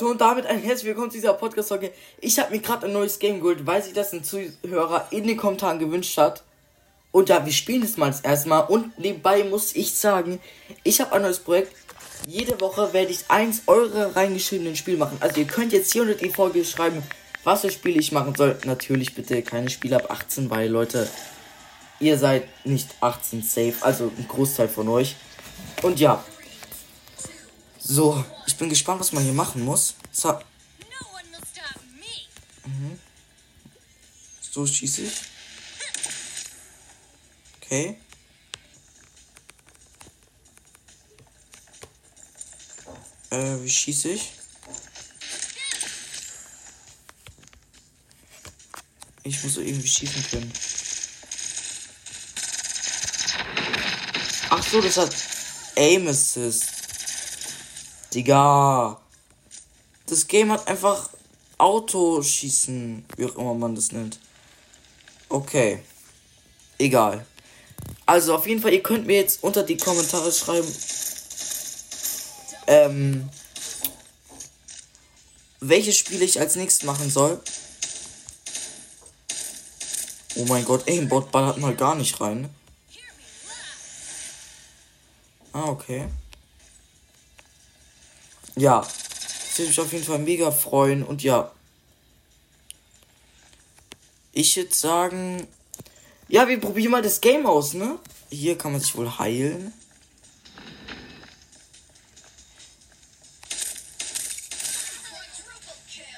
Und damit ein herzlich willkommen zu dieser Podcast-Folge. Ich habe mir gerade ein neues Game geholt, weil sich das ein Zuhörer in den Kommentaren gewünscht hat. Und ja, wir spielen es mal das erste Mal. Und nebenbei muss ich sagen, ich habe ein neues Projekt. Jede Woche werde ich eins eure reingeschriebenen Spiel machen. Also ihr könnt jetzt hier unter die Folge schreiben, was für Spiele ich machen soll. Natürlich bitte keine Spiele ab 18, weil Leute, ihr seid nicht 18 safe. Also ein Großteil von euch. Und ja, so, ich bin gespannt, was man hier machen muss. So, mhm. so schieße ich. Okay. Äh, wie schieße ich? Ich muss irgendwie schießen können. Ach so, das hat Aim Assist. Digga. Das Game hat einfach Autoschießen, wie auch immer man das nennt. Okay. Egal. Also auf jeden Fall, ihr könnt mir jetzt unter die Kommentare schreiben, ähm, welche Spiele ich als nächstes machen soll. Oh mein Gott, Aimbot ballert mal gar nicht rein. Ah, okay. Ja, das würde mich auf jeden Fall mega freuen. Und ja, ich würde sagen, ja, wir probieren mal das Game aus, ne? Hier kann man sich wohl heilen.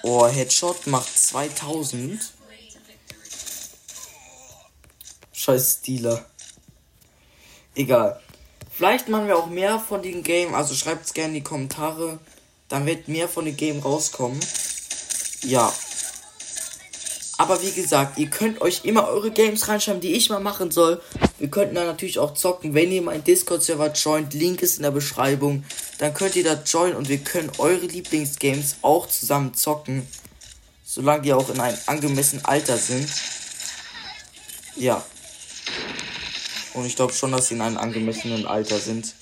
Oh, Headshot macht 2000. Scheiß Dealer. Egal. Vielleicht machen wir auch mehr von dem Game. Also schreibt es gerne in die Kommentare. Dann wird mehr von dem Game rauskommen. Ja. Aber wie gesagt, ihr könnt euch immer eure Games reinschreiben, die ich mal machen soll. Wir könnten dann natürlich auch zocken, wenn ihr meinen Discord-Server joint. Link ist in der Beschreibung. Dann könnt ihr da joinen und wir können eure Lieblingsgames auch zusammen zocken. Solange die auch in einem angemessenen Alter sind. Ja. Und ich glaube schon, dass sie in einem angemessenen Alter sind.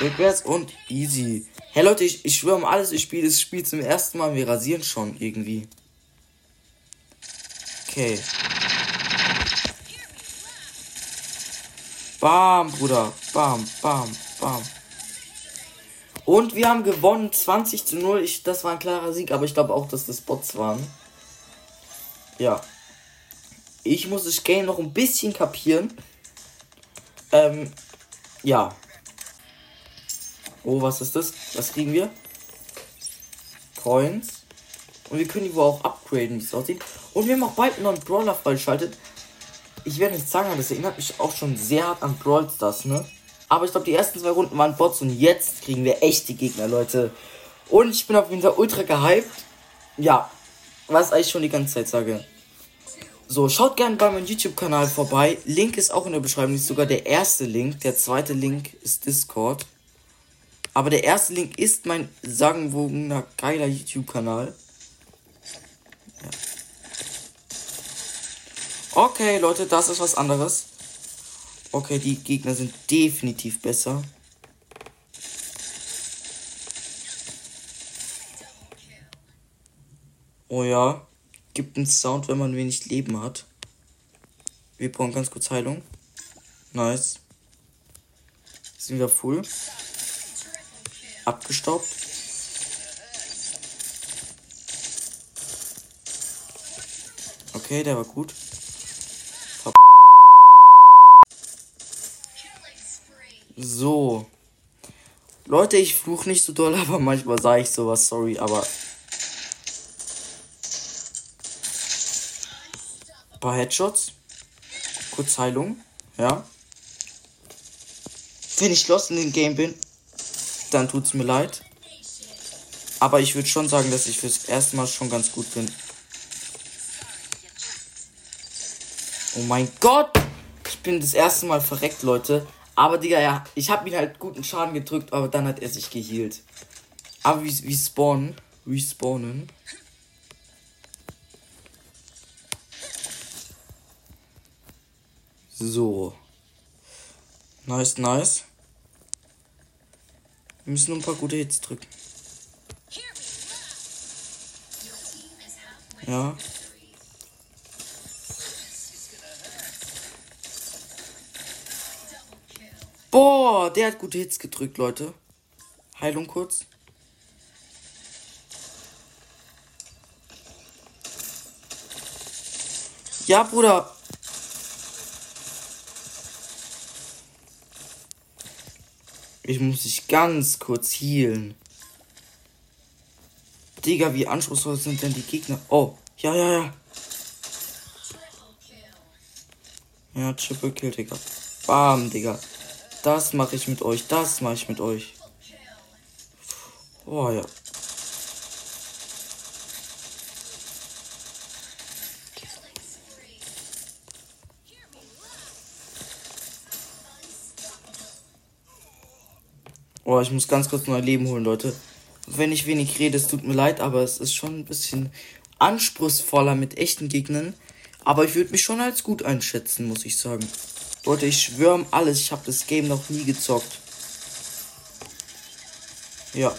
Rückwärts und easy. Hey Leute, ich, ich schwöre um alles, ich spiele das Spiel zum ersten Mal. Wir rasieren schon irgendwie. Okay. Bam, Bruder. Bam, bam, bam. Und wir haben gewonnen 20 zu 0. Ich, das war ein klarer Sieg, aber ich glaube auch, dass das Bots waren. Ja. Ich muss das Game noch ein bisschen kapieren. Ähm, ja. Oh, was ist das? Was kriegen wir? Coins. Und wir können die wohl auch upgraden, wie es aussieht. Und wir haben auch bald einen neuen Brawler freigeschaltet. Ich werde nicht sagen, das erinnert mich auch schon sehr hart an Brawl Stars, ne? Aber ich glaube, die ersten zwei Runden waren Bots und jetzt kriegen wir echte Gegner, Leute. Und ich bin auf jeden Fall ultra gehypt. Ja, was ich schon die ganze Zeit sage. So, schaut gerne bei meinem YouTube-Kanal vorbei. Link ist auch in der Beschreibung. ist sogar der erste Link. Der zweite Link ist Discord. Aber der erste Link ist mein sagenwogener, geiler YouTube-Kanal. Ja. Okay, Leute, das ist was anderes. Okay, die Gegner sind definitiv besser. Oh ja gibt einen Sound, wenn man wenig Leben hat. Wir brauchen ganz kurz Heilung. Nice. Sind wir full. Abgestaubt. Okay, der war gut. So. Leute, ich fluch nicht so doll, aber manchmal sage ich sowas, sorry, aber paar Headshots. Kurz Heilung. Ja. Wenn ich lost in dem Game bin, dann tut's mir leid. Aber ich würde schon sagen, dass ich fürs erste Mal schon ganz gut bin. Oh mein Gott! Ich bin das erste Mal verreckt, Leute. Aber Digga, ja, ich habe ihn halt guten Schaden gedrückt, aber dann hat er sich geheilt. Aber wie, wie spawnen? Respawnen. So. Nice, nice. Wir müssen nur ein paar gute Hits drücken. Ja. Boah, der hat gute Hits gedrückt, Leute. Heilung kurz. Ja, Bruder. Ich muss dich ganz kurz healen. Digga, wie anspruchsvoll sind denn die Gegner? Oh, ja, ja, ja. Ja, Triple Kill, Digga. Bam, Digga. Das mache ich mit euch. Das mache ich mit euch. Oh ja. Oh, ich muss ganz kurz neues Leben holen, Leute. Wenn ich wenig rede, es tut mir leid, aber es ist schon ein bisschen anspruchsvoller mit echten Gegnern. Aber ich würde mich schon als gut einschätzen, muss ich sagen. Leute, ich schwöre um alles, ich habe das Game noch nie gezockt. Ja.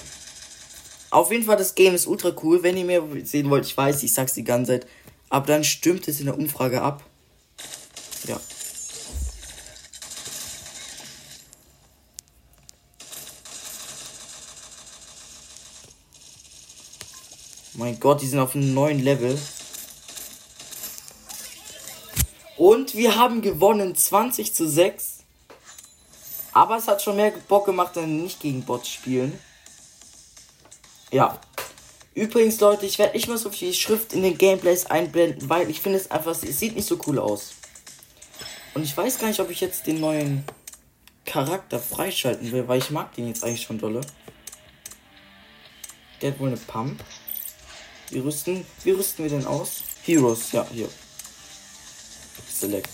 Auf jeden Fall, das Game ist ultra cool. Wenn ihr mehr sehen wollt, ich weiß, ich sag's die ganze Zeit. Aber dann stimmt es in der Umfrage ab. Mein Gott, die sind auf einem neuen Level. Und wir haben gewonnen 20 zu 6. Aber es hat schon mehr Bock gemacht, dann nicht gegen Bots spielen. Ja. Übrigens, Leute, ich werde nicht mal so viel Schrift in den Gameplays einblenden, weil ich finde es einfach, es sieht nicht so cool aus. Und ich weiß gar nicht, ob ich jetzt den neuen Charakter freischalten will, weil ich mag den jetzt eigentlich schon dolle. Der hat wohl eine Pump. Wie rüsten, wie rüsten wir denn aus? Heroes, ja, hier. Select.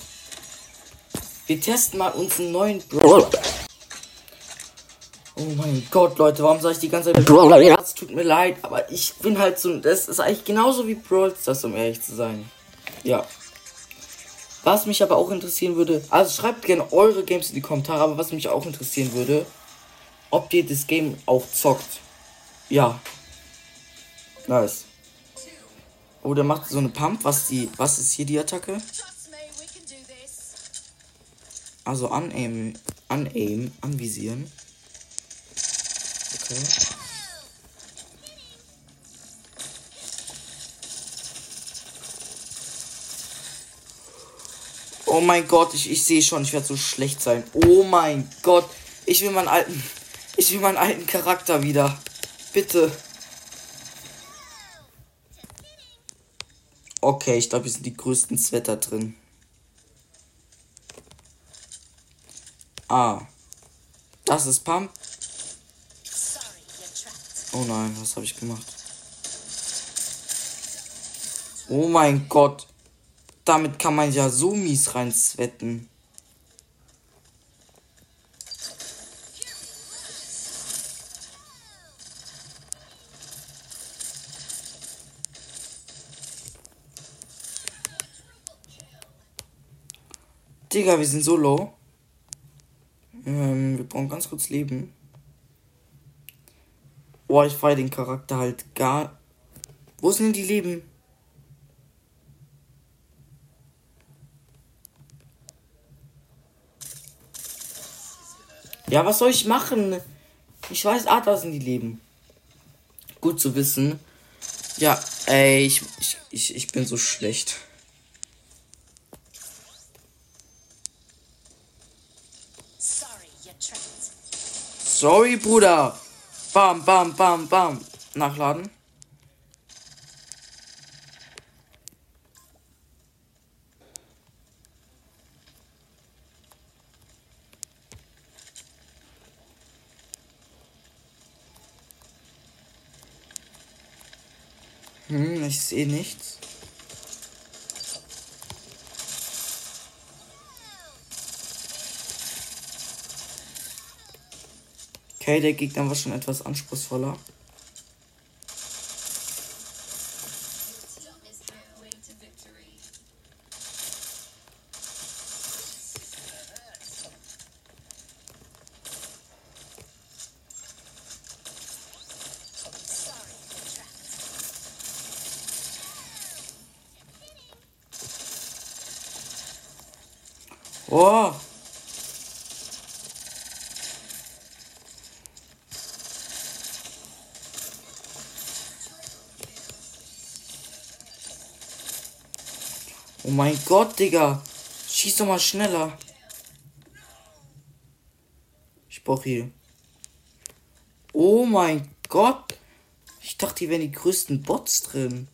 Wir testen mal unseren neuen Brawler. Oh mein Gott, Leute, warum sage ich die ganze Zeit Brawler? Ja, es tut mir leid, aber ich bin halt so. Das ist eigentlich genauso wie Brawl Stars, um ehrlich zu sein. Ja. Was mich aber auch interessieren würde, also schreibt gerne eure Games in die Kommentare, aber was mich auch interessieren würde, ob ihr das Game auch zockt. Ja. Nice. Oh, der macht so eine Pump. Was die, was ist hier die Attacke? Also aim, aim, anvisieren. Okay. Oh mein Gott, ich, ich sehe schon, ich werde so schlecht sein. Oh mein Gott. Ich will meinen alten. Ich will meinen alten Charakter wieder. Bitte. Okay, ich glaube, hier sind die größten Sweater drin. Ah. Das ist Pump. Oh nein, was habe ich gemacht? Oh mein Gott. Damit kann man ja so mies rein zwetten. Digga, wir sind so low. Ähm, wir brauchen ganz kurz Leben. Boah, ich feiere den Charakter halt gar. Wo sind denn die Leben? Ja, was soll ich machen? Ich weiß, ah, da sind die Leben. Gut zu wissen. Ja, ey, ich, ich, ich, ich bin so schlecht. Sorry, Bruder. Bam, bam, bam, bam. Nachladen. Hm, ich sehe nichts. Okay, der Gegner war schon etwas anspruchsvoller. Oh! Mein Gott, Digga. Schieß doch mal schneller. Ich brauch hier. Oh mein Gott. Ich dachte, hier wären die größten Bots drin.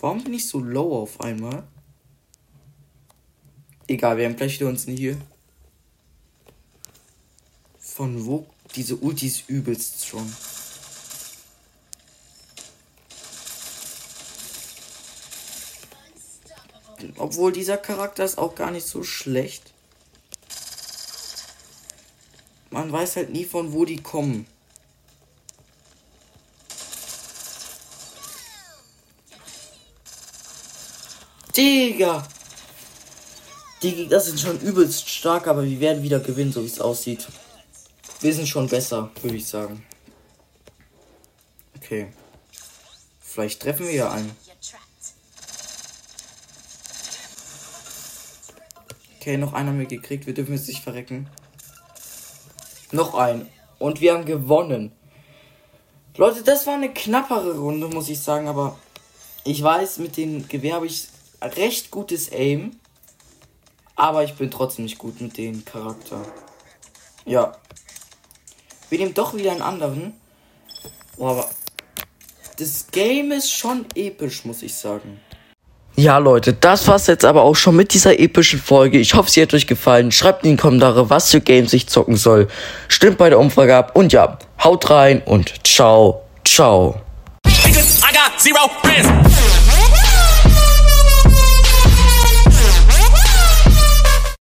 Warum bin ich so low auf einmal? Egal, wir haben gleich wieder uns hier. Von wo diese Ultis übelst schon. Obwohl dieser Charakter ist auch gar nicht so schlecht. Man weiß halt nie von wo die kommen. Digga! Die Gegner sind schon übelst stark, aber wir werden wieder gewinnen, so wie es aussieht. Wir sind schon besser, würde ich sagen. Okay. Vielleicht treffen wir ja einen. Okay, noch einer mehr gekriegt. Wir dürfen jetzt nicht verrecken. Noch ein. Und wir haben gewonnen. Leute, das war eine knappere Runde, muss ich sagen. Aber ich weiß, mit dem Gewehr habe ich recht gutes Aim. Aber ich bin trotzdem nicht gut mit dem Charakter. Ja. Wir nehmen doch wieder einen anderen. Oh, aber das Game ist schon episch, muss ich sagen. Ja, Leute, das war's jetzt aber auch schon mit dieser epischen Folge. Ich hoffe, sie hat euch gefallen. Schreibt in die Kommentare, was für Games ich zocken soll. Stimmt bei der Umfrage ab. Und ja, haut rein und ciao, ciao.